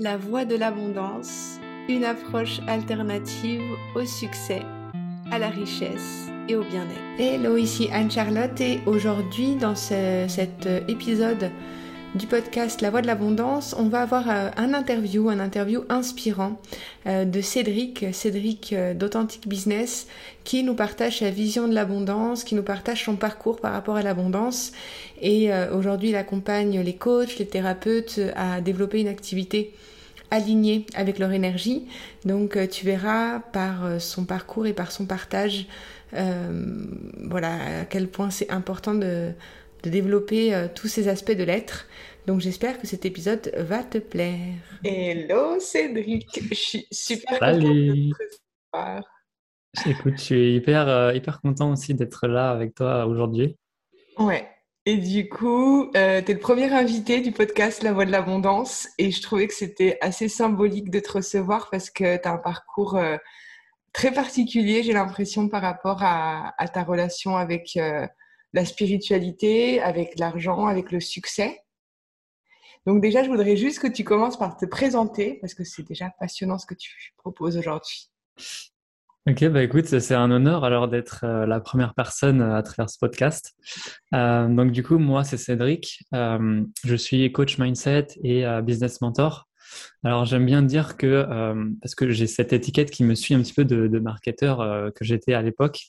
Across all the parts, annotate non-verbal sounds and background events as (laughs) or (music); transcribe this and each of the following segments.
La voie de l'abondance, une approche alternative au succès, à la richesse et au bien-être. Hello, ici Anne-Charlotte et aujourd'hui dans cet épisode du podcast La Voix de l'Abondance, on va avoir euh, un interview, un interview inspirant euh, de Cédric, Cédric euh, d'Authentic Business, qui nous partage sa vision de l'abondance, qui nous partage son parcours par rapport à l'abondance. Et aujourd'hui, il accompagne les coachs, les thérapeutes à développer une activité alignée avec leur énergie. Donc tu verras par son parcours et par son partage voilà à quel point c'est important de, de développer euh, tous ces aspects de l'être. Donc j'espère que cet épisode va te plaire. Hello Cédric, je suis super Salut. content de Écoute, je suis hyper, euh, hyper content aussi d'être là avec toi aujourd'hui. Ouais. Et du coup, euh, tu es le premier invité du podcast La Voix de l'Abondance et je trouvais que c'était assez symbolique de te recevoir parce que tu as un parcours très particulier, j'ai l'impression, par rapport à, ta relation avec la spiritualité, avec l'argent, avec le succès. Donc déjà, je voudrais juste que tu commences par te présenter, parce que c'est déjà passionnant ce que tu proposes aujourd'hui. Ok, bah écoute, c'est un honneur alors d'être euh, la première personne à travers ce podcast. Euh, donc du coup, moi, c'est Cédric. Euh, je suis coach mindset et business mentor. Alors j'aime bien dire que, euh, parce que j'ai cette étiquette qui me suit un petit peu de, marketeur euh, que j'étais à l'époque,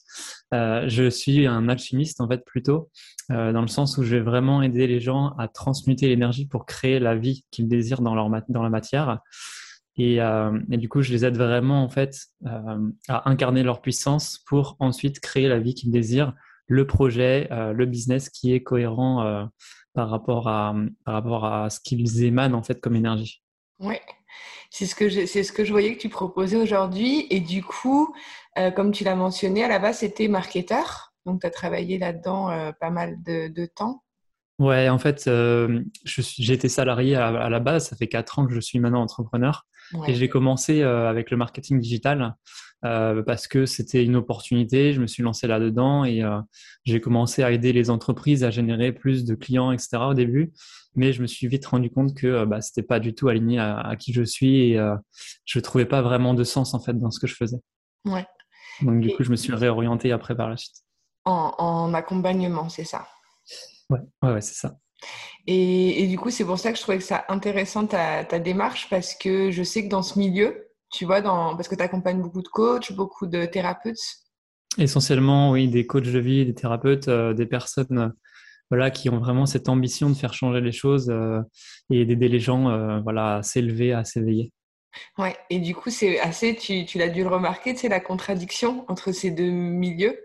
euh, je suis un alchimiste en fait plutôt, dans le sens où je vais vraiment aider les gens à transmuter l'énergie pour créer la vie qu'ils désirent dans, leur dans la matière. Et, du coup, je les aide vraiment en fait à incarner leur puissance pour ensuite créer la vie qu'ils désirent, le projet, le business qui est cohérent par rapport à par rapport à ce qu'ils émanent en fait comme énergie. Oui, c'est ce, que je, c'est ce que je voyais que tu proposais aujourd'hui. Et du coup, euh, comme tu l'as mentionné, à la base, c'était marketeur. Donc, tu as travaillé là-dedans euh, pas mal de, temps. Ouais, en fait, euh, j'ai été salarié à, la base. Ça fait quatre ans que je suis maintenant entrepreneur. Et j'ai commencé avec le marketing digital parce que c'était une opportunité. Je me suis lancé là-dedans et j'ai commencé à aider les entreprises à générer plus de clients, etc. au début mais je me suis vite rendu compte que euh, bah, c'était pas du tout aligné à, qui je suis et je euh, je trouvais pas vraiment de sens en fait dans ce que je faisais. Ouais. Donc du coup, je me suis réorienté après par la suite. En, accompagnement, c'est ça? Ouais, ouais, c'est ça. Et, du coup, c'est pour ça que je trouvais que ça intéressant ta, ta, démarche parce que je sais que dans ce milieu, tu vois, dans, parce que tu accompagnes beaucoup de coachs, beaucoup de thérapeutes. Essentiellement, oui, des coachs de vie, des thérapeutes, euh, des personnes voilà, qui ont vraiment cette ambition de faire changer les choses euh, et d'aider les gens euh, voilà, à s'élever, à s'éveiller. Ouais, et du coup, c'est assez, tu, tu l'as dû le remarquer, c'est la contradiction entre ces deux milieux?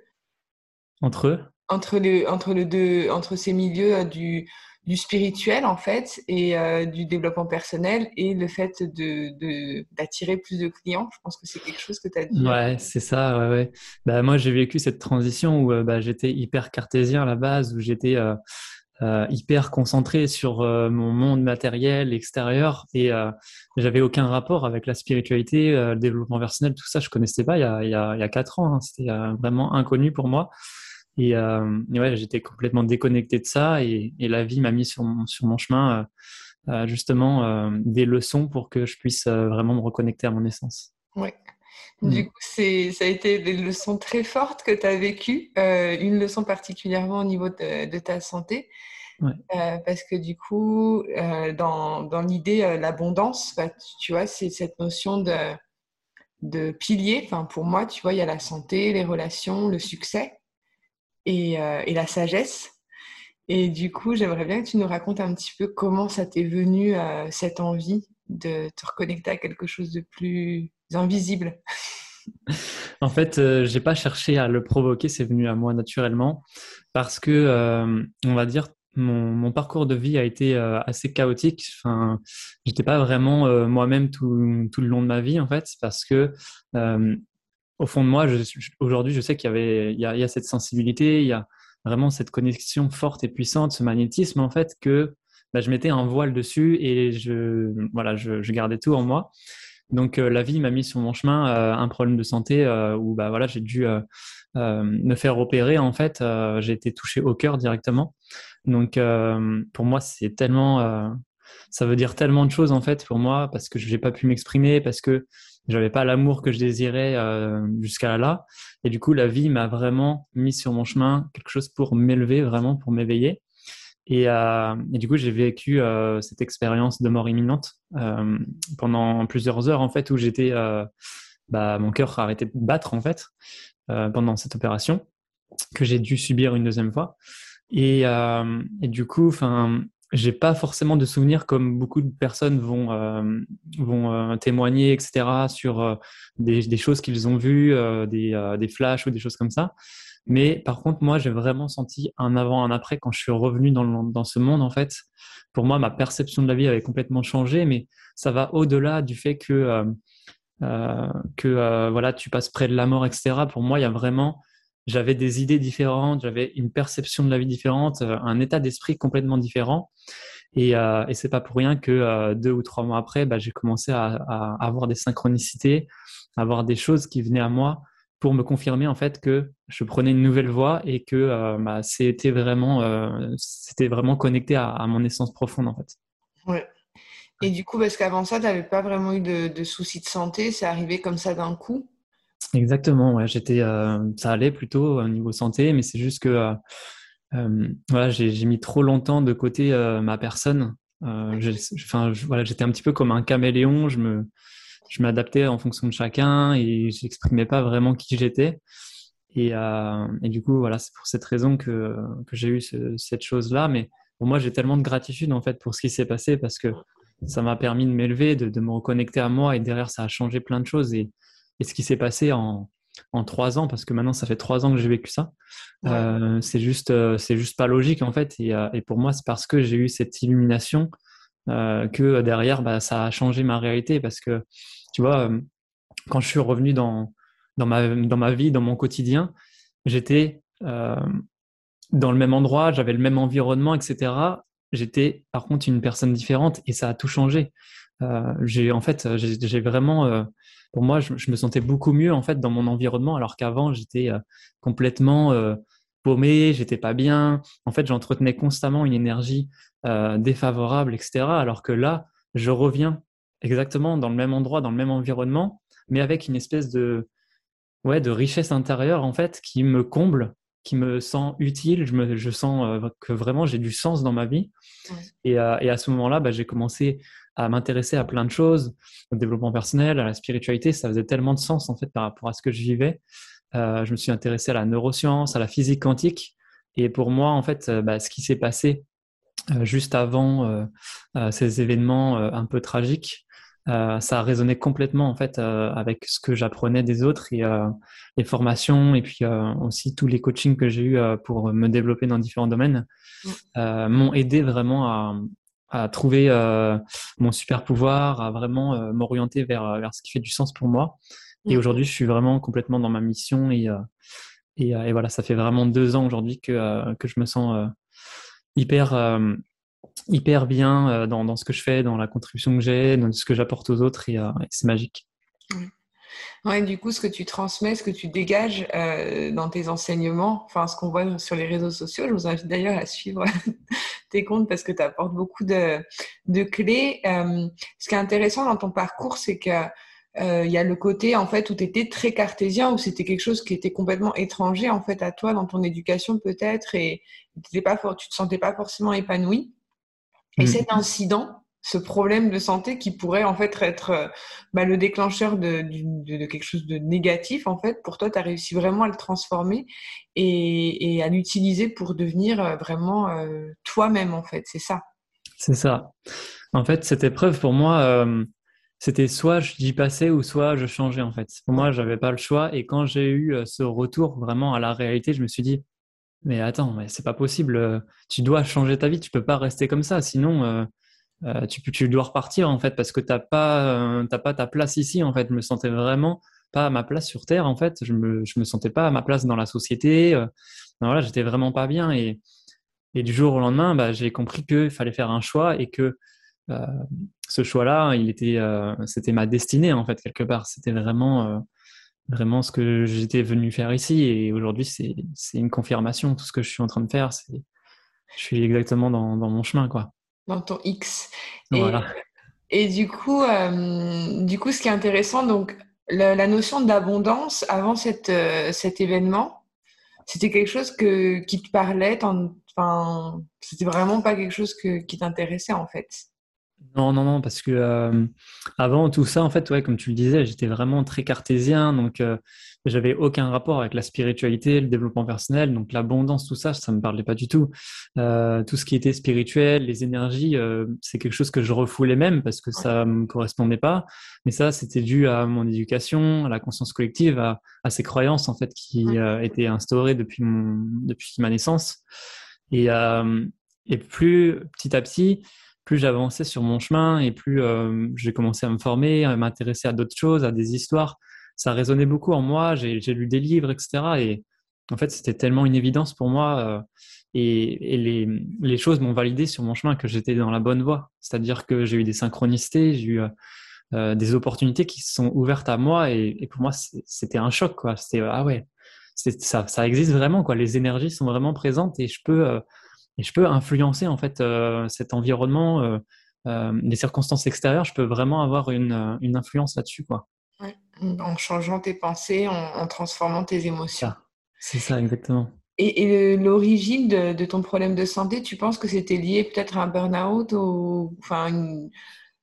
Entre eux? Entre, le, entre, le deux, entre ces milieux euh, du, du spirituel en fait et euh, du développement personnel et le fait de d'attirer plus de clients. Je pense que c'est quelque chose que tu as dit. Ouais, c'est ça. Ouais, ouais. Bah, moi, j'ai vécu cette transition où euh, bah, j'étais hyper cartésien à la base, où j'étais euh, hyper concentré sur mon monde matériel extérieur et j'avais aucun rapport avec la spiritualité, le développement personnel, tout ça. Je connaissais pas il y a, il y a, il y a quatre ans. Hein. C'était vraiment inconnu pour moi. Et, euh, ouais, j'étais complètement déconnecté de ça et, et la vie m'a mis sur mon, sur mon chemin euh, euh justement euh, des leçons pour que je puisse vraiment me reconnecter à mon essence. Oui. Mm. Du coup, c'est, ça a été des leçons très fortes que tu as vécues, une leçon particulièrement au niveau de, de ta santé. Ouais. parce que du coup, dans, dans l'idée, l'abondance, bah, tu vois, c'est cette notion de, de pilier. Enfin, pour moi, tu vois, il y a la santé, les relations, le succès. Euh, et, la sagesse. Et du coup, j'aimerais bien que tu nous racontes un petit peu comment ça t'est venu euh, cette envie de te reconnecter à quelque chose de plus invisible. En fait, euh, j'ai pas cherché à le provoquer, c'est venu à moi naturellement parce que, on va dire, mon, parcours de vie a été assez chaotique. Enfin, j'étais pas vraiment moi-même tout, le long de ma vie en fait, parce que au fond de moi, aujourd'hui, je sais qu'il y avait, il y, a, cette sensibilité, il y a vraiment cette connexion forte et puissante, ce magnétisme en fait que bah, je mettais un voile dessus et je, voilà, je, gardais tout en moi. Donc euh, la vie m'a mis sur mon chemin euh, un problème de santé euh, où bah voilà, j'ai dû me faire opérer en fait. j'ai été touché au cœur directement. Donc pour moi, c'est tellement ça veut dire tellement de choses en fait pour moi parce que je n'ai pas pu m'exprimer, parce que j'avais pas l'amour que je désirais euh, jusqu'à là. Et du coup, la vie m'a vraiment mis sur mon chemin quelque chose pour m'élever, vraiment pour m'éveiller. Et, euh, et, du coup, j'ai vécu euh, cette expérience de mort imminente euh, pendant plusieurs heures en fait où j'étais, euh, bah, mon cœur a arrêté de battre en fait euh, pendant cette opération que j'ai dû subir une deuxième fois. Et, et du coup, enfin, j'ai pas forcément de souvenirs comme beaucoup de personnes vont euh, vont euh, témoigner etc sur euh, des, choses qu'ils ont vues des, des flashs ou des choses comme ça. Mais par contre moi j'ai vraiment senti un avant un après quand je suis revenu dans, dans ce monde en fait. Pour moi ma perception de la vie avait complètement changé mais ça va au-delà du fait que que voilà tu passes près de la mort etc pour moi il y a vraiment j'avais des idées différentes, j'avais une perception de la vie différente, euh, un état d'esprit complètement différent. Et, euh, et c'est pas pour rien que euh, deux ou trois mois après, bah, j'ai commencé à, à, avoir des synchronicités, à avoir des choses qui venaient à moi pour me confirmer en fait que je prenais une nouvelle voie et que euh, bah, c'était vraiment, euh, c'était vraiment connecté à, à, mon essence profonde en fait. Ouais. Et du coup, parce qu'avant ça, tu n'avais pas vraiment eu de, de soucis de santé, c'est arrivé comme ça d'un coup? Exactement, ouais, j'étais, euh, ça allait plutôt au niveau santé, mais c'est juste que euh, euh, voilà, j'ai mis trop longtemps de côté ma personne. Enfin, voilà, j'étais un petit peu comme un caméléon. Je me, je m'adaptais en fonction de chacun et j'exprimais pas vraiment qui j'étais. Et, et, du coup, voilà, c'est pour cette raison que, que j'ai eu ce, cette chose-là. Mais pour moi, j'ai tellement de gratitude en fait pour ce qui s'est passé parce que ça m'a permis de m'élever, de, de, me reconnecter à moi et derrière, ça a changé plein de choses. Et, et ce qui s'est passé en, en trois ans, parce que maintenant ça fait trois ans que j'ai vécu ça, ouais. euh, c'est juste, euh, c'est juste pas logique en fait. Et, euh, et pour moi, c'est parce que j'ai eu cette illumination que derrière, bah, ça a changé ma réalité. Parce que tu vois, quand je suis revenu dans, dans, ma, dans ma vie, dans mon quotidien, j'étais dans le même endroit, j'avais le même environnement, etc. J'étais par contre une personne différente et ça a tout changé. J'ai en fait, j'ai vraiment pour moi, je, je, me sentais beaucoup mieux en fait dans mon environnement, alors qu'avant j'étais euh, complètement euh, paumé, j'étais pas bien. En fait, j'entretenais constamment une énergie euh, défavorable, etc. Alors que là, je reviens exactement dans le même endroit, dans le même environnement, mais avec une espèce de ouais de richesse intérieure en fait qui me comble, qui me sent utile. Je me je sens euh, que vraiment j'ai du sens dans ma vie. Ouais. Et, euh, et, à ce moment-là, bah, j'ai commencé à m'intéresser à plein de choses, au développement personnel, à la spiritualité. Ça faisait tellement de sens en fait par rapport à ce que je vivais. Euh, je me suis intéressé à la neuroscience, à la physique quantique. Et pour moi, en fait, euh, bah, ce qui s'est passé euh, juste avant euh, euh, ces événements un peu tragiques, ça a résonné complètement en fait avec ce que j'apprenais des autres et les formations et puis aussi tous les coachings que j'ai eu pour me développer dans différents domaines m'ont aidé vraiment à, à trouver euh, mon super pouvoir, à vraiment euh, m'orienter vers, vers ce qui fait du sens pour moi. Et aujourd'hui, je suis vraiment complètement dans ma mission et, euh, et, et, voilà, ça fait vraiment deux ans aujourd'hui que, que je me sens hyper, hyper bien dans, dans, ce que je fais, dans la contribution que j'ai, dans ce que j'apporte aux autres et, et c'est magique. Ouais, du coup, ce que tu transmets, ce que tu dégages euh, dans tes enseignements, enfin, ce qu'on voit sur les réseaux sociaux, je vous invite d'ailleurs à suivre tes comptes parce que tu apportes beaucoup de, de clés. Euh, ce qui est intéressant dans ton parcours, c'est que euh, il y a le côté en fait où tu étais très cartésien, où c'était quelque chose qui était complètement étranger en fait à toi dans ton éducation peut-être, et pas, tu te sentais pas forcément épanoui. Et mmh. cet incident, ce problème de santé qui pourrait en fait être euh, bah, le déclencheur de, quelque chose de négatif en fait. Pour toi tu as réussi vraiment à le transformer et, à l'utiliser pour devenir euh, vraiment euh, toi-même en fait. C'est ça. C'est ça. En fait cette épreuve pour moi c'était soit j'y passais ou soit je changeais en fait. Pour moi j'avais pas le choix et quand j'ai eu ce retour vraiment à la réalité je me suis dit mais attends mais c'est pas possible tu dois changer ta vie tu peux pas rester comme ça sinon tu, tu, dois repartir en fait parce que t'as pas euh, t'as pas ta place ici en fait. Je me sentais vraiment pas à ma place sur terre en fait. Je me je me sentais pas à ma place dans la société. Euh, voilà, j'étais vraiment pas bien et et du jour au lendemain, bah, j'ai compris qu'il fallait faire un choix et que euh, ce choix-là, il était euh, c'était ma destinée en fait quelque part. C'était vraiment euh, vraiment ce que j'étais venu faire ici et aujourd'hui c'est c'est une confirmation. Tout ce que je suis en train de faire, c'est je suis exactement dans, dans mon chemin quoi. Dans ton X. Et, et du coup, du coup, ce qui est intéressant, donc la, notion d'abondance avant cette, cet événement, c'était quelque chose que, qui te parlait, enfin, c'était vraiment pas quelque chose que, qui t'intéressait en fait. Non, non, non, parce que euh, avant tout ça, en fait, ouais, comme tu le disais, j'étais vraiment très cartésien, donc euh, j'avais aucun rapport avec la spiritualité, le développement personnel, donc l'abondance, tout ça, ça me parlait pas du tout. Euh, tout ce qui était spirituel, les énergies, c'est quelque chose que je refoulais même parce que ça me correspondait pas. Mais ça, c'était dû à mon éducation, à la conscience collective, à, à ces croyances en fait qui étaient instaurées depuis mon, depuis ma naissance. Et, et plus petit à petit plus j'avançais sur mon chemin et plus euh, j'ai commencé à me former, à m'intéresser à d'autres choses, à des histoires, ça résonnait beaucoup en moi. J'ai lu des livres, etc. Et en fait, c'était tellement une évidence pour moi. Euh, et, les, les, choses m'ont validé sur mon chemin que j'étais dans la bonne voie. C'est-à-dire que j'ai eu des synchronicités, j'ai eu euh, des opportunités qui se sont ouvertes à moi. Et, et pour moi, c'était un choc. C'était ah ouais, ça, ça existe vraiment. Quoi. Les énergies sont vraiment présentes et je peux et je peux influencer en fait euh, cet environnement, euh, euh, les circonstances extérieures. Je peux vraiment avoir une, une influence là-dessus, quoi. En changeant tes pensées, en, transformant tes émotions. C'est ça, exactement. Et, l'origine de, ton problème de santé, tu penses que c'était lié peut-être à un burn-out ou enfin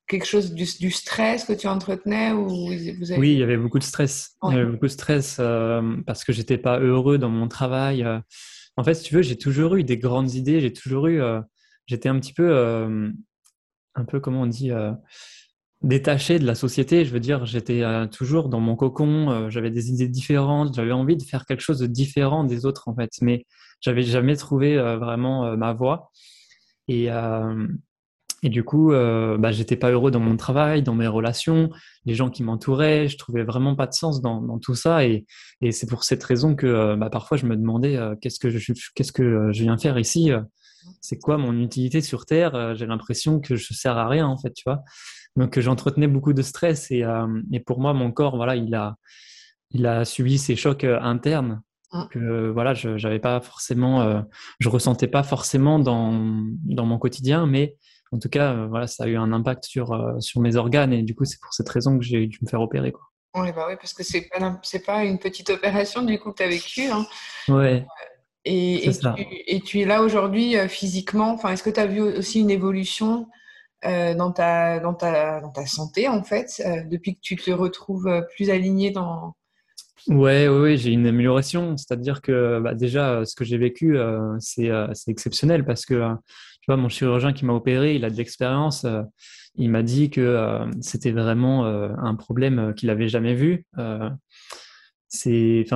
quelque chose du, stress que tu entretenais ou vous Oui, il y avait beaucoup de stress. Il y avait beaucoup de stress parce que j'étais pas heureux dans mon travail. En fait, si tu veux, j'ai toujours eu des grandes idées. J'ai toujours eu. Euh, j'étais un petit peu. Euh, un peu, comment on dit euh, détaché de la société. Je veux dire, j'étais toujours dans mon cocon. j'avais des idées différentes. J'avais envie de faire quelque chose de différent des autres, en fait. Mais j'avais jamais trouvé vraiment ma voie. Et. Et du coup, euh, bah, j'étais pas heureux dans mon travail, dans mes relations, les gens qui m'entouraient, je trouvais vraiment pas de sens dans, dans tout ça. Et, et c'est pour cette raison que euh, bah, parfois je me demandais euh, qu'est-ce que je qu'est-ce que je viens faire ici C'est quoi mon utilité sur Terre J'ai l'impression que je sers à rien en fait, tu vois. Donc j'entretenais beaucoup de stress et, et pour moi mon corps, voilà, il a il a subi ces chocs internes mmh. que voilà, je j'avais pas forcément, je ressentais pas forcément dans dans mon quotidien, mais en tout cas, euh, voilà, ça a eu un impact sur, euh, sur mes organes et du coup, c'est pour cette raison que j'ai dû me faire opérer. Quoi. Oui, bah oui, parce que c'est pas, c'est pas une petite opération du coup que tu as vécu. Hein. Ouais. Et, et, tu, et, tu, es là aujourd'hui euh, physiquement. Enfin, est-ce que tu as vu aussi une évolution dans, ta, dans, ta, dans ta santé en fait depuis que tu te retrouves plus aligné dans. Ouais, ouais, j'ai une amélioration. C'est-à-dire que bah, déjà, ce que j'ai vécu, c'est, c'est exceptionnel parce que mon chirurgien qui m'a opéré, il a de l'expérience. Euh, il m'a dit que euh, c'était vraiment euh, un problème qu'il n'avait jamais vu. enfin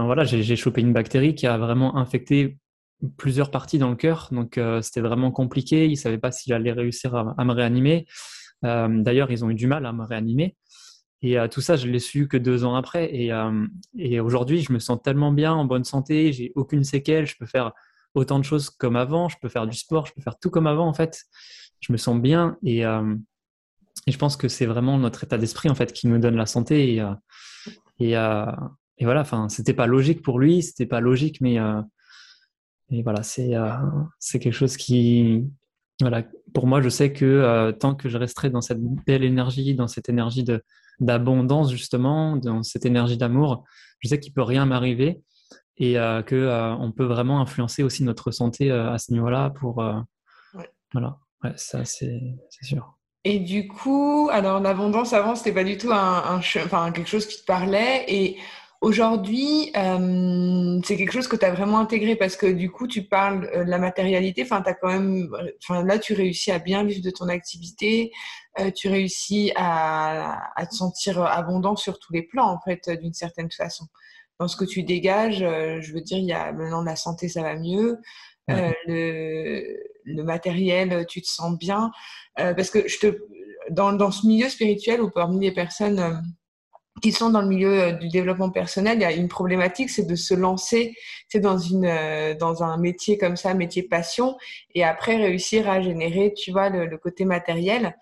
voilà, j'ai chopé une bactérie qui a vraiment infecté plusieurs parties dans le cœur, donc c'était vraiment compliqué. Il ne savait pas s'il allait réussir à, me réanimer. D'ailleurs, ils ont eu du mal à me réanimer. Et tout ça, je l'ai su que deux ans après. Et, et aujourd'hui, je me sens tellement bien, en bonne santé, j'ai aucune séquelle, je peux faire autant de choses comme avant, je peux faire du sport, je peux faire tout comme avant en fait. Je me sens bien. Et, euh, et je pense que c'est vraiment notre état d'esprit en fait qui nous donne la santé. Et, euh, et, euh, voilà. Enfin, c'était pas logique pour lui, c'était pas logique, mais et voilà, c'est quelque chose qui voilà. Pour moi, je sais que tant que je resterai dans cette belle énergie, dans cette énergie de d'abondance justement, dans cette énergie d'amour, je sais qu'il peut rien m'arriver et euh, que euh, on peut vraiment influencer aussi notre santé euh, à ce niveau-là pour voilà. Ouais, ça c'est sûr. Et du coup alors l'abondance avant c'était pas du tout un, enfin quelque chose qui te parlait et Aujourd'hui, c'est quelque chose que tu as vraiment intégré parce que du coup, tu parles de la matérialité. Enfin, as quand même, enfin, là, tu réussis à bien vivre de ton activité. tu réussis à, à, te sentir abondant sur tous les plans, en fait, d'une certaine façon dans ce que tu dégages, euh, je veux dire, il y a maintenant la santé, ça va mieux. Euh, le, le, matériel, tu te sens bien. Euh, parce que je te, dans, dans, ce milieu spirituel ou parmi les personnes qui sont dans le milieu du développement personnel, il y a une problématique, c'est de se lancer c'est dans, une, dans un métier comme ça, métier passion, et après réussir à générer, tu vois, le, le côté matériel.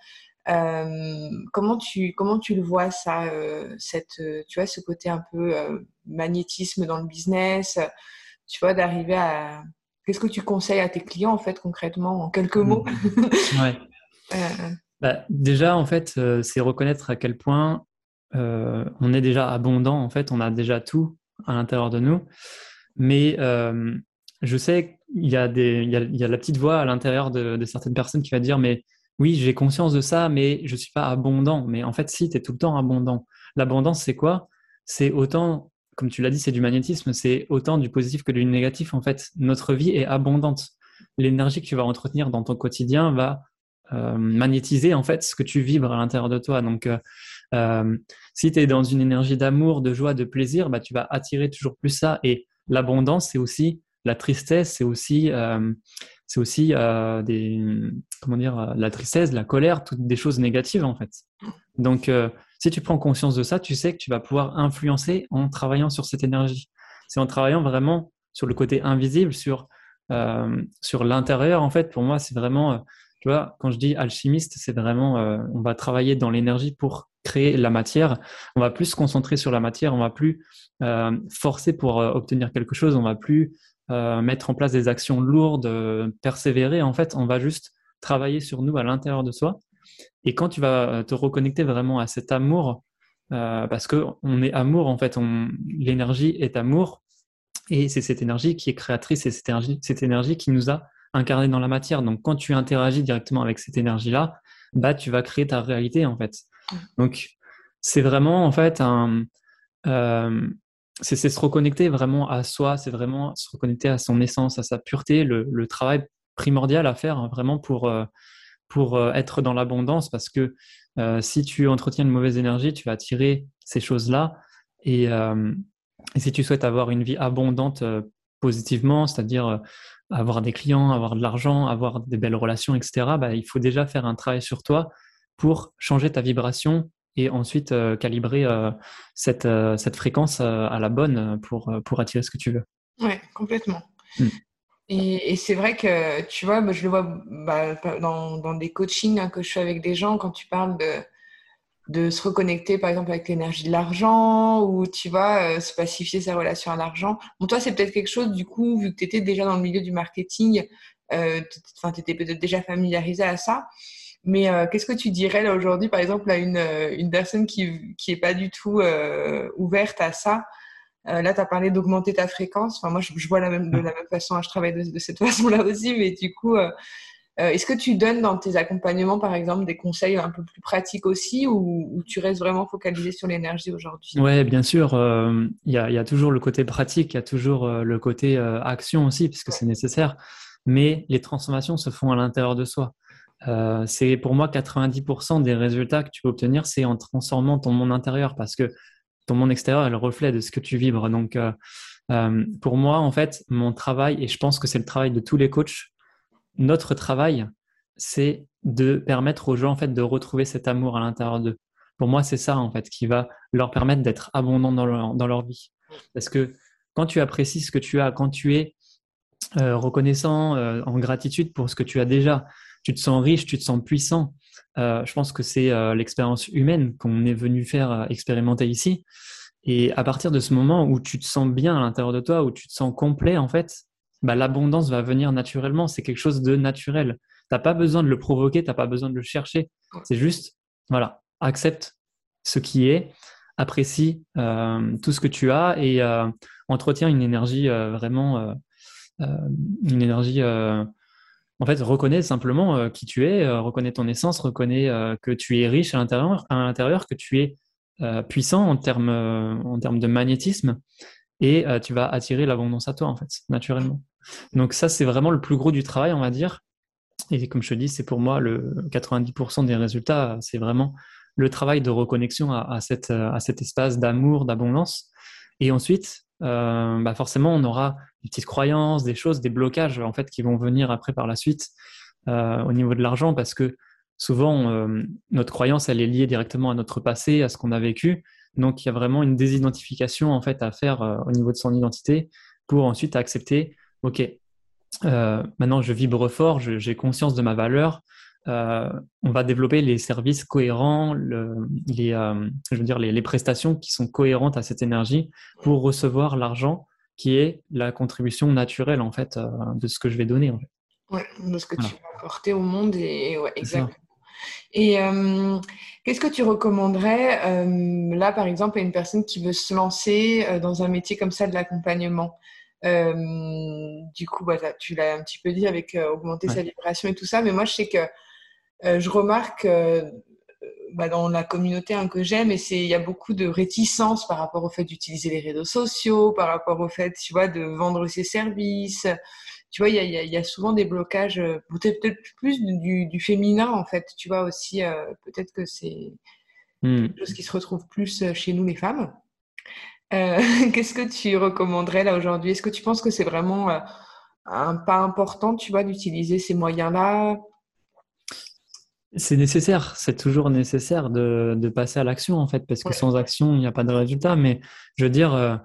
Euh, comment tu comment tu le vois ça, euh, cette tu vois ce côté un peu euh, magnétisme dans le business, tu vois d'arriver à qu'est-ce que tu conseilles à tes clients en fait concrètement en quelques mots? (laughs) Ouais. (laughs) bah, Déjà, en fait, c'est reconnaître à quel point on est déjà abondant, en fait, on a déjà tout à l'intérieur de nous. Mais je sais qu'il y, a la petite voix à l'intérieur de, certaines personnes qui va dire, mais oui, j'ai conscience de ça, mais je ne suis pas abondant. Mais en fait, si, tu es tout le temps abondant. L'abondance, c'est quoi? C'est autant, comme tu l'as dit, c'est du magnétisme, c'est autant du positif que du négatif. En fait, notre vie est abondante. L'énergie que tu vas entretenir dans ton quotidien va euh, magnétiser en fait ce que tu vibres à l'intérieur de toi. Donc, euh, euh, si tu es dans une énergie d'amour, de joie, de plaisir, bah, tu vas attirer toujours plus ça. Et l'abondance, c'est aussi la tristesse, c'est aussi, c'est aussi des, comment dire, la tristesse, la colère, toutes des choses négatives en fait. Donc, si tu prends conscience de ça, tu sais que tu vas pouvoir influencer en travaillant sur cette énergie. C'est en travaillant vraiment sur le côté invisible, sur, sur l'intérieur. En fait, pour moi, c'est vraiment tu vois, quand je dis alchimiste, c'est vraiment, euh, on va travailler dans l'énergie pour créer la matière. On va plus se concentrer sur la matière, on va plus euh, forcer pour euh, obtenir quelque chose, on va plus mettre en place des actions lourdes, persévérer. En fait, on va juste travailler sur nous à l'intérieur de soi. Et quand tu vas te reconnecter vraiment à cet amour, parce que on est amour, en fait, l'énergie est amour, et c'est cette énergie qui est créatrice, et cette énergie, cette énergie qui nous a incarné dans la matière. Donc, quand tu interagis directement avec cette énergie-là, bah, tu vas créer ta réalité, en fait. Donc, c'est vraiment, en fait. Euh, c'est se reconnecter vraiment à soi, c'est vraiment se reconnecter à son essence, à sa pureté, le, travail primordial à faire hein, vraiment pour, euh, pour euh, être dans l'abondance parce que si tu entretiens une mauvaise énergie, tu vas attirer ces choses-là. Et, et, si tu souhaites avoir une vie abondante positivement, c'est-à-dire avoir des clients, avoir de l'argent, avoir des belles relations, etc., bah, il faut déjà faire un travail sur toi pour changer ta vibration et ensuite euh, calibrer euh, cette, euh, cette fréquence à la bonne pour, pour attirer ce que tu veux. Oui, complètement. Hmm. Et, et c'est vrai que, tu vois, bah, je le vois bah, dans, dans, des coachings hein, que je fais avec des gens, quand tu parles de, de se reconnecter par exemple avec l'énergie de l'argent ou tu vois se pacifier sa relation à l'argent. Bon toi c'est peut-être quelque chose du coup vu que tu étais déjà dans le milieu du marketing, tu étais peut-être déjà familiarisé à ça. Mais euh, qu'est-ce que tu dirais là aujourd'hui par exemple à une, une personne qui qui est pas du tout ouverte à ça? Là, tu as parlé d'augmenter ta fréquence. Enfin, moi, je, vois la même, de la même façon. Hein, je travaille de, de cette (laughs) façon-là aussi. Mais du coup, euh, est-ce que tu donnes dans tes accompagnements, par exemple, des conseils un peu plus pratiques aussi ou, tu restes vraiment focalisé sur l'énergie aujourd'hui? Oui, bien sûr. Euh, il y, a toujours le côté pratique, il y a toujours euh, le côté action aussi, puisque c'est nécessaire. Mais les transformations se font à l'intérieur de soi. C'est pour moi 90% des résultats que tu peux obtenir, c'est en transformant ton monde intérieur, parce que ton monde extérieur est le reflet de ce que tu vibres. Donc, pour moi, en fait, mon travail, et je pense que c'est le travail de tous les coachs, notre travail, c'est de permettre aux gens en fait de retrouver cet amour à l'intérieur d'eux. Pour moi, c'est ça en fait qui va leur permettre d'être abondants dans leur, dans leur, vie. Parce que quand tu apprécies ce que tu as, quand tu es euh, reconnaissant, euh, en gratitude pour ce que tu as déjà, tu te sens riche, tu te sens puissant. Euh, je pense que c'est l'expérience humaine qu'on est venu faire expérimenter ici. Et à partir de ce moment où tu te sens bien à l'intérieur de toi, où tu te sens complet, en fait, bah, l'abondance va venir naturellement. C'est quelque chose de naturel. Tu n'as pas besoin de le provoquer, tu n'as pas besoin de le chercher. C'est juste, voilà, accepte ce qui est, apprécie euh, tout ce que tu as et euh, entretiens une énergie euh, vraiment, une énergie. En fait, reconnais simplement qui tu es, reconnais ton essence, reconnais que tu es riche à l'intérieur, à que tu es puissant en termes en de magnétisme et tu vas attirer l'abondance à toi en fait naturellement. Donc ça, c'est vraiment le plus gros du travail, on va dire. Et comme je te dis, c'est pour moi le 90% des résultats, c'est vraiment le travail de reconnexion à, cet espace d'amour, d'abondance. Et ensuite, euh, bah forcément, on aura des petites croyances, des choses, des blocages en fait qui vont venir après par la suite euh, au niveau de l'argent, parce que souvent euh, notre croyance, elle est liée directement à notre passé, à ce qu'on a vécu. Donc il y a vraiment une désidentification en fait à faire au niveau de son identité pour ensuite accepter OK, maintenant je vibre fort, j'ai conscience de ma valeur. Euh, on va développer les services cohérents, les, euh, je veux dire les, prestations qui sont cohérentes à cette énergie pour recevoir l'argent qui est la contribution naturelle en fait de ce que je vais donner. En Ouais, de ce que tu vas apporter au monde et ouais. Et qu'est-ce que tu recommanderais là, par exemple, à une personne qui veut se lancer dans un métier comme ça de l'accompagnement? Du coup, bah, tu l'as un petit peu dit avec augmenter sa vibration et tout ça, mais moi, je sais que je remarque bah, dans la communauté hein, que j'aime, et c'est il y a beaucoup de réticence par rapport au fait d'utiliser les réseaux sociaux, par rapport au fait, tu vois, de vendre ses services. Tu vois, il y a, y a, souvent des blocages, euh, peut-être plus du, du, féminin en fait. Tu vois aussi, euh, peut-être que c'est mmh. quelque chose qui se retrouve plus euh, chez nous les femmes. Euh, (laughs) Qu'est-ce que tu recommanderais là aujourd'hui? Est-ce que tu penses que c'est vraiment un pas important, tu vois, d'utiliser ces moyens-là? C'est nécessaire, c'est toujours nécessaire de, de passer à l'action en fait, parce que sans action, il n'y a pas de résultat. Mais je veux dire, euh,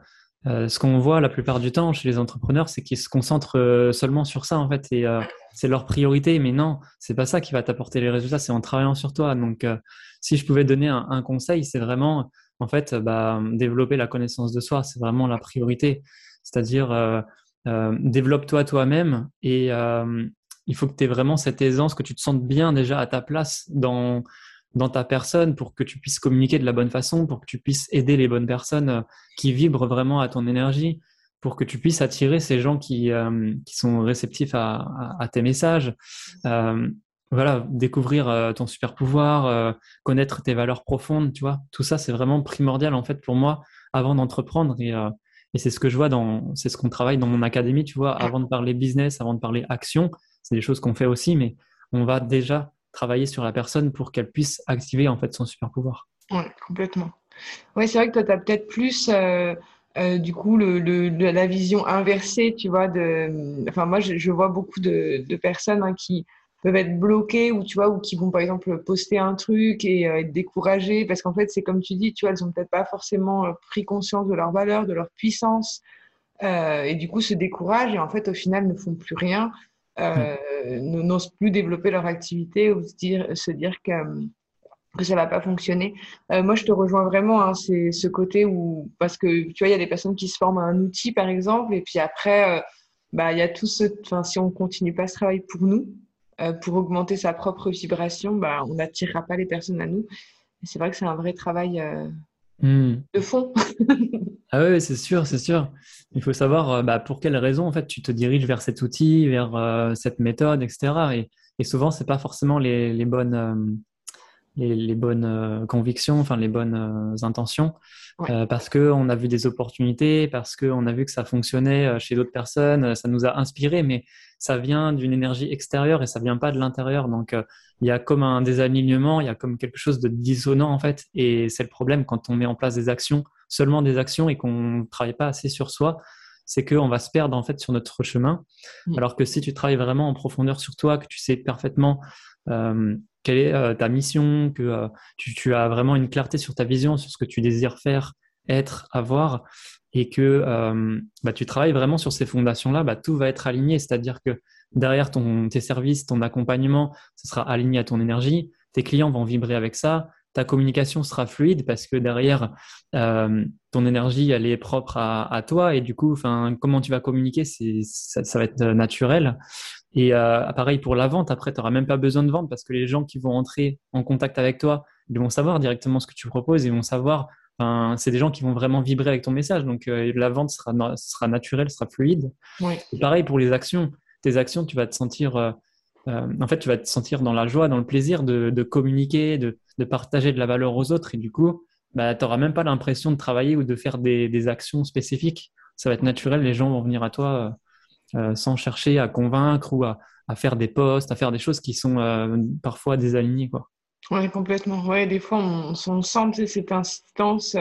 euh, ce qu'on voit la plupart du temps chez les entrepreneurs, c'est qu'ils se concentrent euh, seulement sur ça en fait, et c'est leur priorité. Mais non, c'est pas ça qui va t'apporter les résultats, c'est en travaillant sur toi. Donc, si je pouvais donner un, un conseil, c'est vraiment en fait bah, développer la connaissance de soi, c'est vraiment la priorité. C'est-à-dire développe-toi toi-même et il faut que tu aies vraiment cette aisance, que tu te sentes bien déjà à ta place dans, dans ta personne pour que tu puisses communiquer de la bonne façon, pour que tu puisses aider les bonnes personnes euh, qui vibrent vraiment à ton énergie, pour que tu puisses attirer ces gens qui, euh, qui sont réceptifs à, tes messages. Euh, voilà, découvrir ton super pouvoir, connaître tes valeurs profondes, tu vois. Tout ça, c'est vraiment primordial en fait pour moi avant d'entreprendre et, et c'est ce que je vois dans, c'est ce qu'on travaille dans mon académie, tu vois. Avant de parler business, avant de parler action, c'est des choses qu'on fait aussi, mais on va déjà travailler sur la personne pour qu'elle puisse activer en fait son super pouvoir. Oui, complètement. Oui, c'est vrai que toi, tu as peut-être plus euh, euh, du coup la vision inversée, tu vois. Enfin, moi, je, vois beaucoup de, personnes hein, qui peuvent être bloquées ou tu vois ou qui vont par exemple poster un truc et euh, être découragées parce qu'en fait c'est comme tu dis tu vois elles ont peut-être pas forcément pris conscience de leur valeur de leur puissance et du coup se découragent et en fait au final ne font plus rien euh, n'osent plus développer leur activité ou se dire, se dire que, que ça va pas fonctionner. Euh, moi, je te rejoins vraiment. Hein, c'est ce côté où, parce que tu vois, il y a des personnes qui se forment à un outil, par exemple, et puis après, euh, bah, il y a tout ce, enfin, si on continue pas ce travail pour nous, pour augmenter sa propre vibration, bah, on n'attirera pas les personnes à nous. C'est vrai que c'est un vrai travail hmm. de fond. (laughs) Ah oui, c'est sûr, c'est sûr. Il faut savoir euh, bah, pour quelles raisons en fait tu te diriges vers cet outil, vers euh, cette méthode, etc. Et, et souvent, c'est pas forcément les, les bonnes, euh, les, les, bonnes convictions, enfin les bonnes intentions, parce que on a vu des opportunités, parce qu'on a vu que ça fonctionnait chez d'autres personnes, ça nous a inspiré, mais ça vient d'une énergie extérieure et ça vient pas de l'intérieur. Donc, il y a comme un désalignement, il y a comme quelque chose de dissonant en fait, et c'est le problème quand on met en place des actions seulement des actions et qu'on ne travaille pas assez sur soi, c'est qu'on va se perdre en fait sur notre chemin. Mm. Alors que si tu travailles vraiment en profondeur sur toi, que tu sais parfaitement euh, quelle est euh, ta mission, que euh, tu, as vraiment une clarté sur ta vision, sur ce que tu désires faire, être, avoir, et que bah, tu travailles vraiment sur ces fondations-là, bah, tout va être aligné. C'est-à-dire que derrière ton, tes services, ton accompagnement, ce sera aligné à ton énergie. Tes clients vont vibrer avec ça ta communication sera fluide parce que derrière, euh, ton énergie, elle est propre à, toi et du coup, comment tu vas communiquer, c'est, ça, va être naturel. Et euh, pareil pour la vente, après, tu n'auras même pas besoin de vendre parce que les gens qui vont entrer en contact avec toi, ils vont savoir directement ce que tu proposes, ils vont savoir, enfin, c'est des gens qui vont vraiment vibrer avec ton message. Donc, euh, la vente sera, sera naturelle, sera fluide. Et pareil pour les actions. Tes actions, tu vas te sentir, euh, en fait, tu vas te sentir dans la joie, dans le plaisir de, de communiquer, de, de partager de la valeur aux autres et du coup, bah, tu n'auras même pas l'impression de travailler ou de faire des, actions spécifiques. Ça va être naturel, les gens vont venir à toi euh, euh, sans chercher à convaincre ou à, faire des posts, à faire des choses qui sont euh, parfois désalignées. Quoi. Oui, complètement. Ouais, des fois, on, on sent cette insistance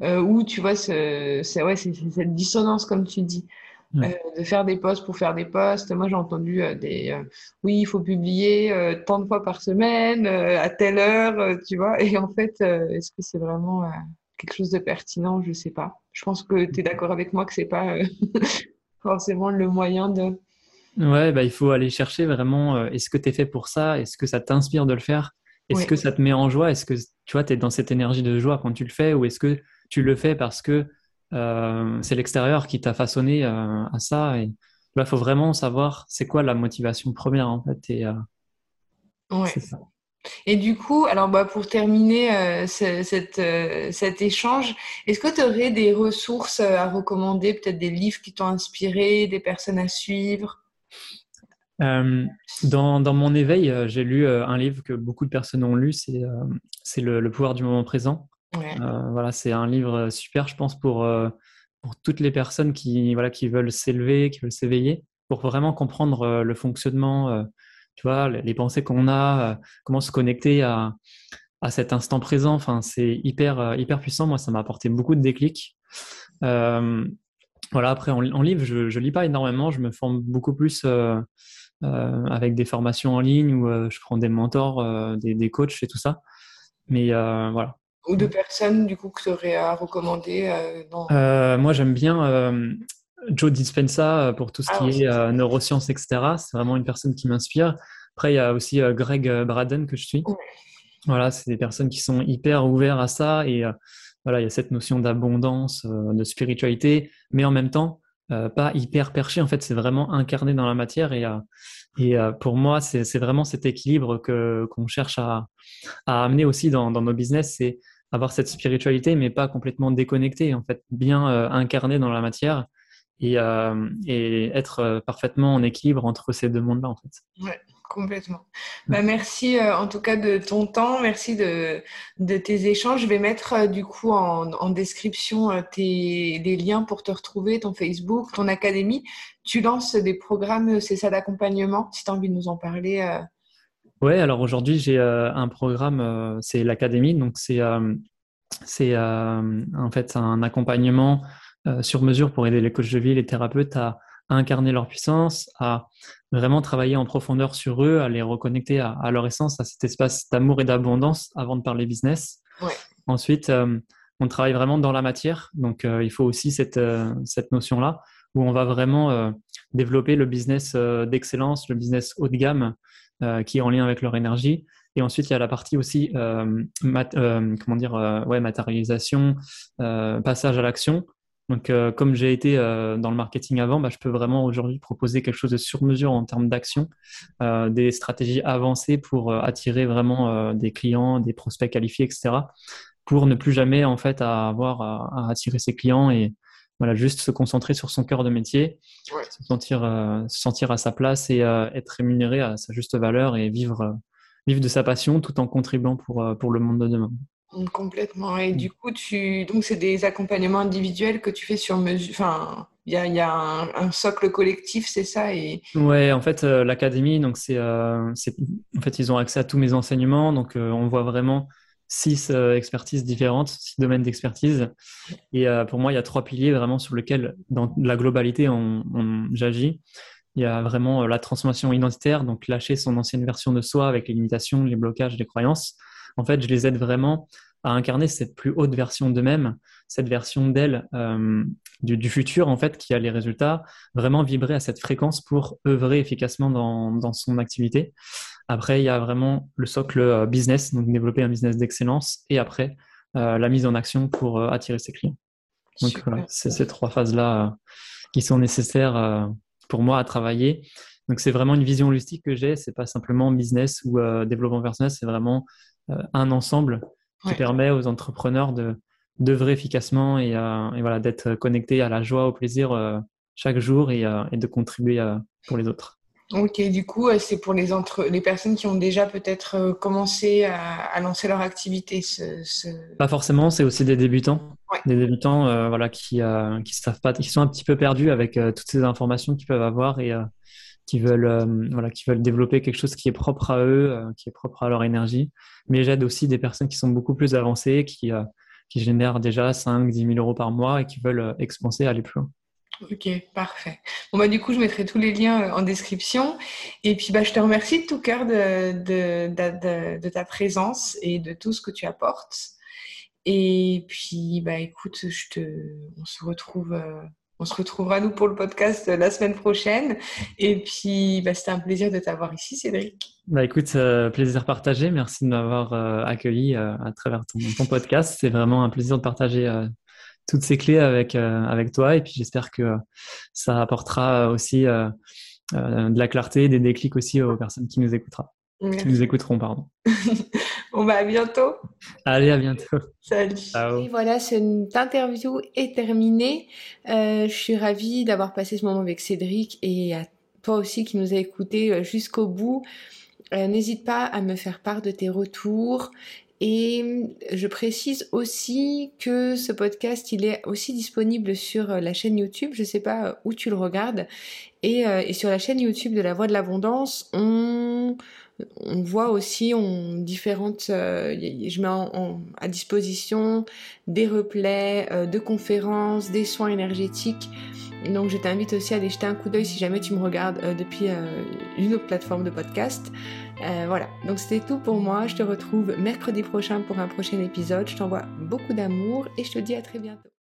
où tu vois c'est ouais, cette dissonance, comme tu dis. Euh, de faire des posts pour faire des posts. Moi, j'ai entendu euh, des euh, oui, il faut publier tant de fois par semaine, à telle heure, tu vois. Et en fait, est-ce que c'est vraiment quelque chose de pertinent? Je sais pas. Je pense que tu es d'accord avec moi que c'est pas forcément le moyen de. Ouais, bah, il faut aller chercher vraiment est-ce que tu es fait pour ça? Est-ce que ça t'inspire de le faire? Est-ce que ça te met en joie? Est-ce que tu vois, tu es dans cette énergie de joie quand tu le fais? Ou est-ce que tu le fais parce que euh, c'est l'extérieur qui t'a façonné euh, à ça? Et il faut vraiment savoir c'est quoi la motivation première en fait. Et, euh, ouais. Et du coup, alors bah, pour terminer euh, cette, euh, cet échange, est-ce que tu aurais des ressources euh, à recommander, peut-être des livres qui t'ont inspiré, des personnes à suivre? Dans, dans, mon éveil, j'ai lu un livre que beaucoup de personnes ont lu, c'est le, pouvoir du moment présent. voilà, c'est un livre super, je pense, pour, pour toutes les personnes qui, voilà, qui veulent s'élever, qui veulent s'éveiller, pour vraiment comprendre le fonctionnement tu vois, les pensées qu'on a, euh, comment se connecter à, à cet instant présent. Enfin, c'est hyper, euh, hyper puissant. Moi, ça m'a apporté beaucoup de déclics. Euh, voilà, après, en, livre, je ne lis pas énormément. Je me forme beaucoup plus avec des formations en ligne où je prends des mentors, des, des, coachs et tout ça. Mais voilà. Ou de personnes, du coup, que tu aurais à recommander Moi, j'aime bien Joe Dispenza euh, pour tout ce ah qui est euh, neurosciences, etc. C'est vraiment une personne qui m'inspire. Après, il y a aussi euh, Greg Braden que je suis. Voilà, c'est des personnes qui sont hyper ouvertes à ça et voilà, il y a cette notion d'abondance, de spiritualité, mais en même temps, pas hyper perché. En fait, c'est vraiment incarné dans la matière et, et pour moi, c'est vraiment cet équilibre que qu'on cherche à, à, amener aussi dans, dans nos business. C'est avoir cette spiritualité, mais pas complètement déconnecté, en fait, bien incarné dans la matière et, euh, et être euh, parfaitement en équilibre entre ces deux mondes-là, en fait. Ouais, complètement. Bah, merci euh, en tout cas de ton temps, merci de, de tes échanges. Je vais mettre du coup en, en description tes, les liens pour te retrouver, ton Facebook, ton académie. Tu lances des programmes, c'est ça d'accompagnement, si tu as envie de nous en parler. Ouais, alors aujourd'hui j'ai un programme, c'est l'académie, donc c'est c'est en fait un accompagnement euh, sur mesure pour aider les coachs de vie, les thérapeutes à, incarner leur puissance, à vraiment travailler en profondeur sur eux, à les reconnecter à, leur essence, à cet espace d'amour et d'abondance avant de parler business. Ensuite, euh, on travaille vraiment dans la matière, donc euh, il faut aussi cette, cette notion-là où on va vraiment développer le business d'excellence, le business haut de gamme qui est en lien avec leur énergie. Et ensuite, il y a la partie aussi, comment dire, ouais, matérialisation, passage à l'action, donc, euh, comme j'ai été euh, dans le marketing avant, bah, je peux vraiment aujourd'hui proposer quelque chose de sur mesure en termes d'action, euh, des stratégies avancées pour attirer vraiment des clients, des prospects qualifiés, etc. Pour ne plus jamais en fait avoir à, attirer ses clients et voilà juste se concentrer sur son cœur de métier, se sentir se sentir à sa place et être rémunéré à sa juste valeur et vivre vivre de sa passion tout en contribuant pour pour le monde de demain. Complètement. Et du coup, tu... donc c'est des accompagnements individuels que tu fais sur mesure. Enfin, il y a, y a un, socle collectif, c'est ça et... Ouais, en fait, euh, l'académie, donc c'est, euh, en fait, ils ont accès à tous mes enseignements, donc euh, on voit vraiment six expertises différentes, six domaines d'expertise. Et pour moi, il y a trois piliers vraiment sur lesquels, dans la globalité, on, on j'agis. Il y a vraiment la transformation identitaire, donc lâcher son ancienne version de soi avec les limitations, les blocages, les croyances en fait, je les aide vraiment à incarner cette plus haute version d'eux-mêmes, cette version d'elles euh, du, futur, en fait, qui a les résultats, vraiment vibrer à cette fréquence pour œuvrer efficacement dans, son activité. Après, il y a vraiment le socle euh, business, donc développer un business d'excellence, et après, euh, la mise en action pour attirer ses clients. Donc, voilà, c'est ces trois phases-là qui sont nécessaires pour moi à travailler. Donc, c'est vraiment une vision holistique que j'ai, c'est pas simplement business ou développement personnel, c'est vraiment un ensemble qui permet aux entrepreneurs de d'œuvrer efficacement et, euh, et voilà d'être connectés à la joie, au plaisir euh, chaque jour et, et de contribuer pour les autres. Ok, du coup, c'est pour les, entre... les personnes qui ont déjà peut-être commencé à, lancer leur activité. Ce, Pas forcément, c'est aussi des débutants, des débutants, voilà, qui qui savent pas, qui sont un petit peu perdus avec toutes ces informations qu'ils peuvent avoir et qui veulent, euh, voilà, qui veulent développer quelque chose qui est propre à eux, euh, qui est propre à leur énergie. Mais j'aide aussi des personnes qui sont beaucoup plus avancées, qui, euh, qui génèrent déjà 5, 10 000 euros par mois et qui veulent expanser, aller plus loin. Ok, parfait. Bon, bah, du coup, je mettrai tous les liens en description. Et puis, bah, je te remercie de tout cœur de, de, de, de, ta présence et de tout ce que tu apportes. Et puis, bah, écoute, je te... on se retrouve on se retrouvera nous pour le podcast la semaine prochaine. Et puis, bah, c'était un plaisir de t'avoir ici, Cédric. Bah écoute, euh, plaisir partagé. Merci de m'avoir euh, accueilli euh, à travers ton, podcast. C'est vraiment un plaisir de partager toutes ces clés avec avec toi. Et puis j'espère que ça apportera aussi de la clarté, des déclics aussi aux personnes qui nous écouteront. Qui nous écouteront, pardon. (laughs) bon, bah, à bientôt. Allez, à bientôt. Salut. Et voilà, cette interview est terminée. Euh, je suis ravie d'avoir passé ce moment avec Cédric et à toi aussi qui nous a écoutés euh, jusqu'au bout. Euh, n'hésite pas à me faire part de tes retours. Et je précise aussi que ce podcast, il est aussi disponible sur la chaîne YouTube. Je ne sais pas où tu le regardes. Et, et sur la chaîne YouTube de la Voix de l'Abondance, on on voit aussi différentes, euh, je mets à disposition des replays euh, de conférences, des soins énergétiques. Donc je t'invite aussi à aller jeter un coup d'œil si jamais tu me regardes euh, depuis une autre plateforme de podcast. voilà, donc c'était tout pour moi. Je te retrouve mercredi prochain pour un prochain épisode. Je t'envoie beaucoup d'amour et je te dis à très bientôt.